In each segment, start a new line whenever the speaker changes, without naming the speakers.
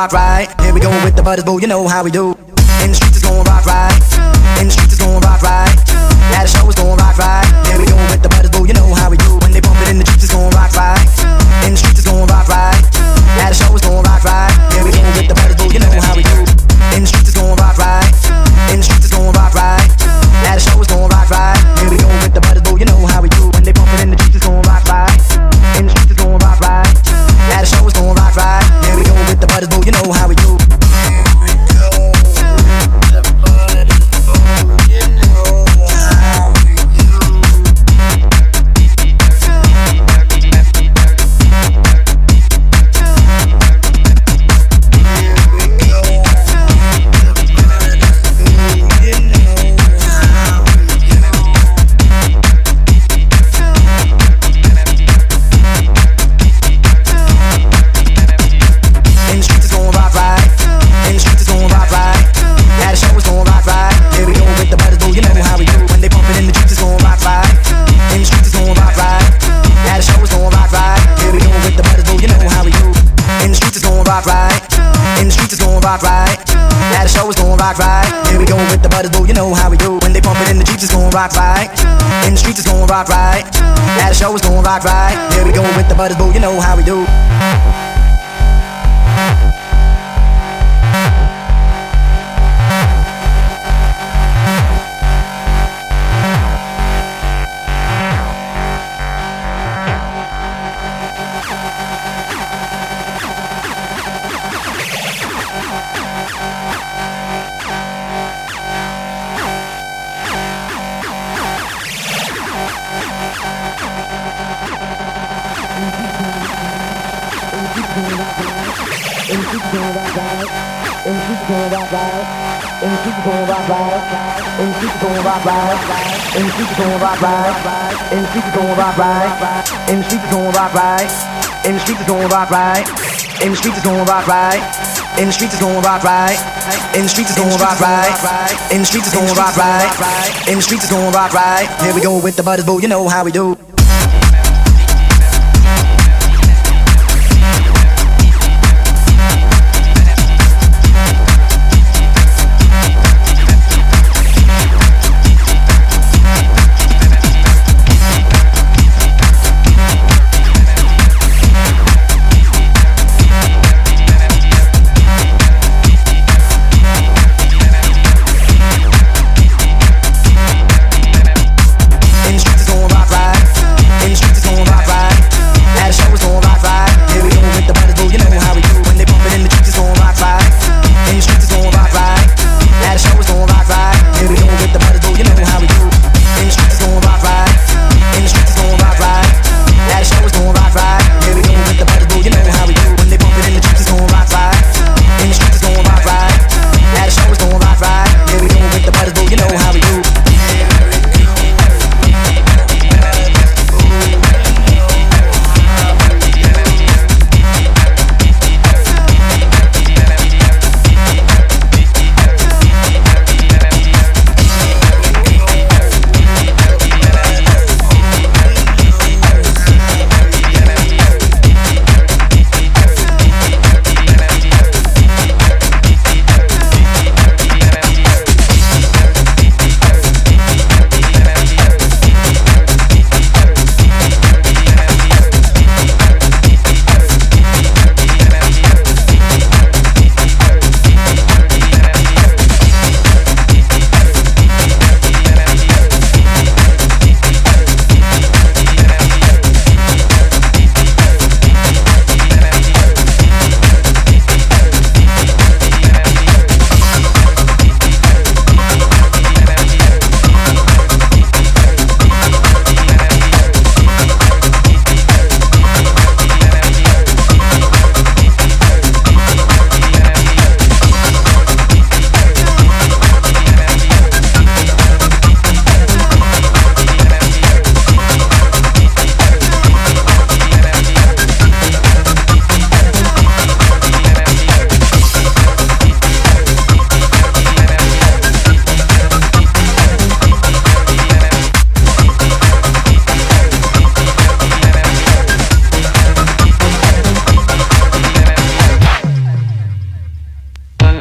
rock right. Here we go with the butters, boo, you know how we do. and keep going that way, and keep going that way, and keep going that way, and keep going that way, and keep going right. way, and keep going that way, and keep going that way, and keep going that way, and keep going that way. And the streets is going right, right. And the streets is going right, right. And the streets is going right, right. And the streets is going right, right. Here we go with the butters, boo. You know how we do.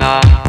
Power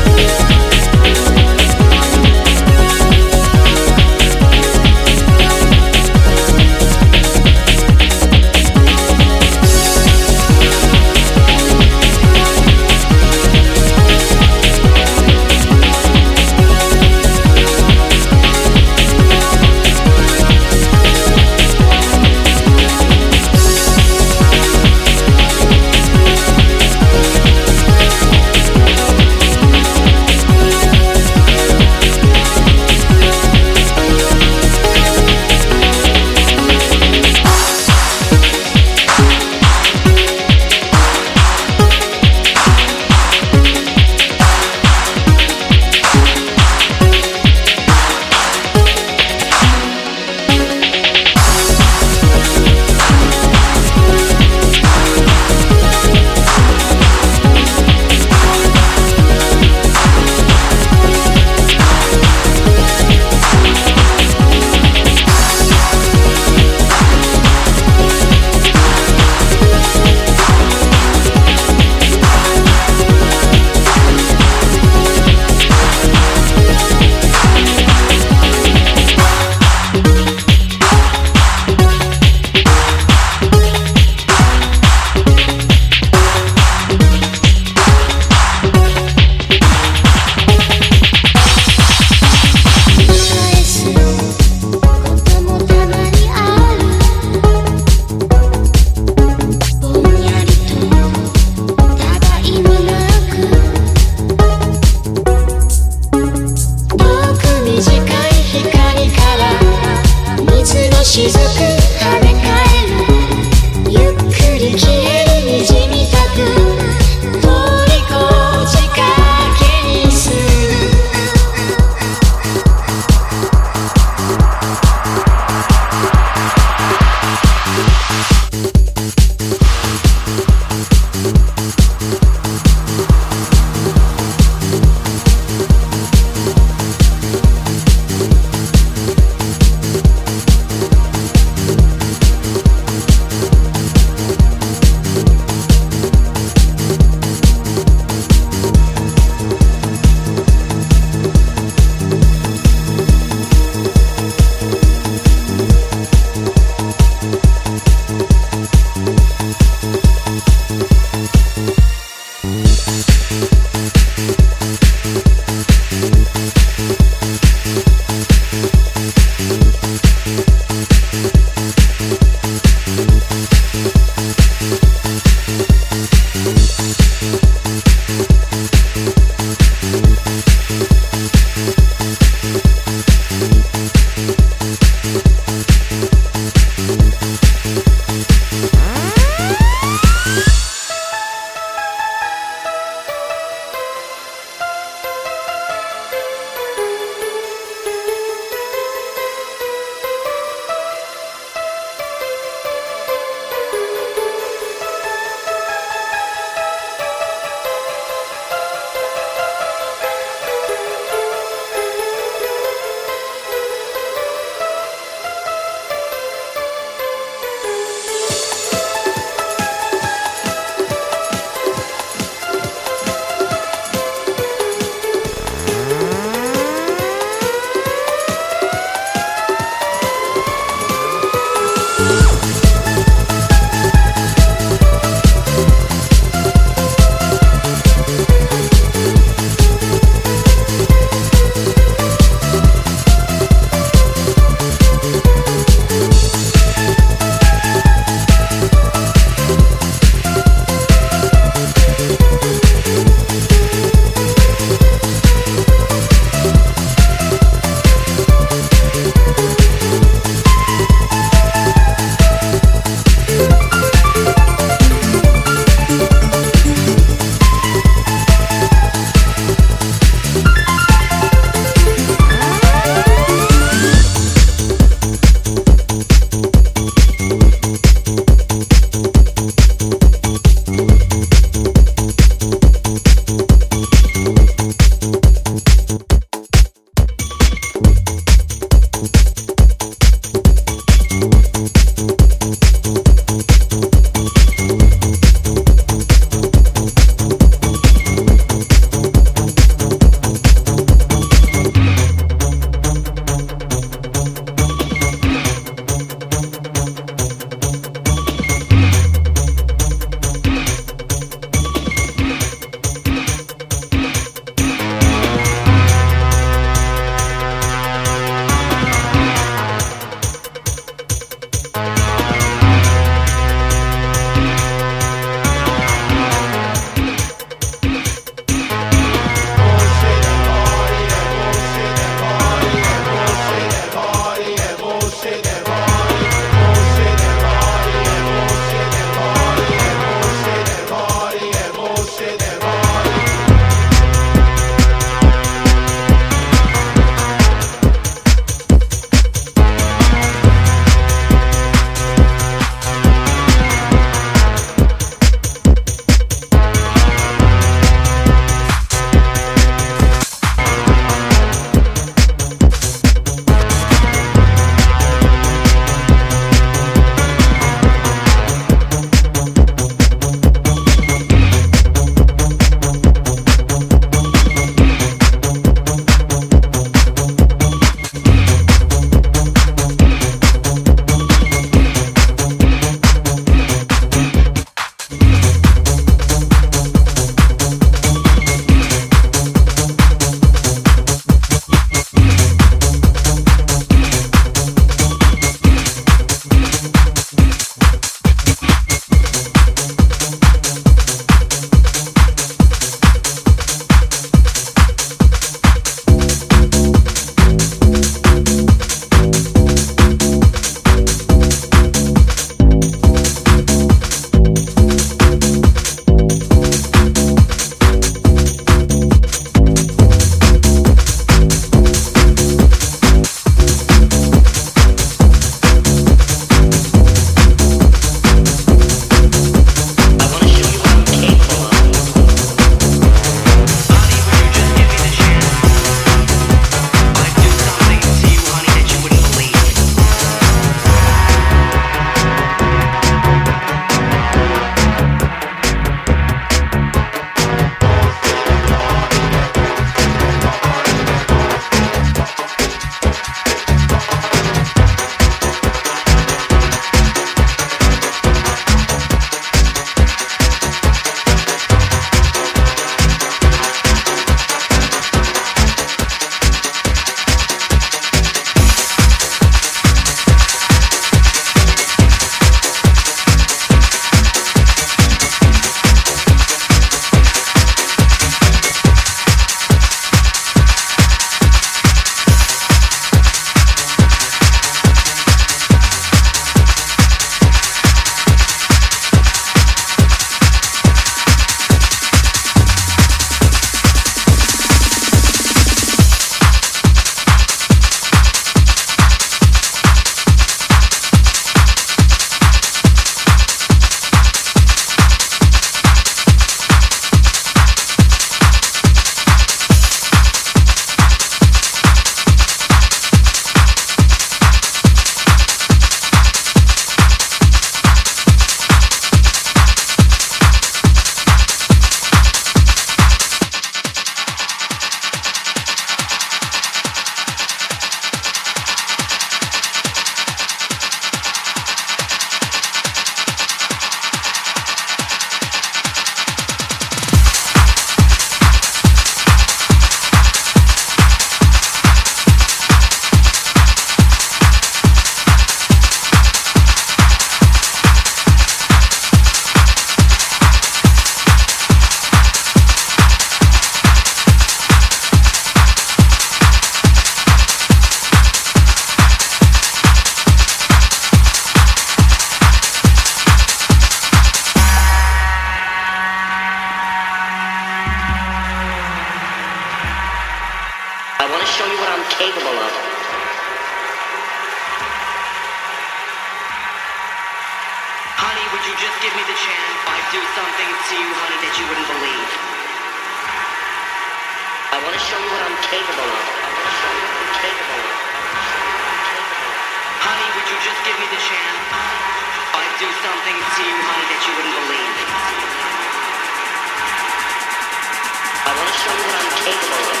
I want to show you what I'm capable of.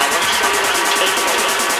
I want to show you what I'm capable of.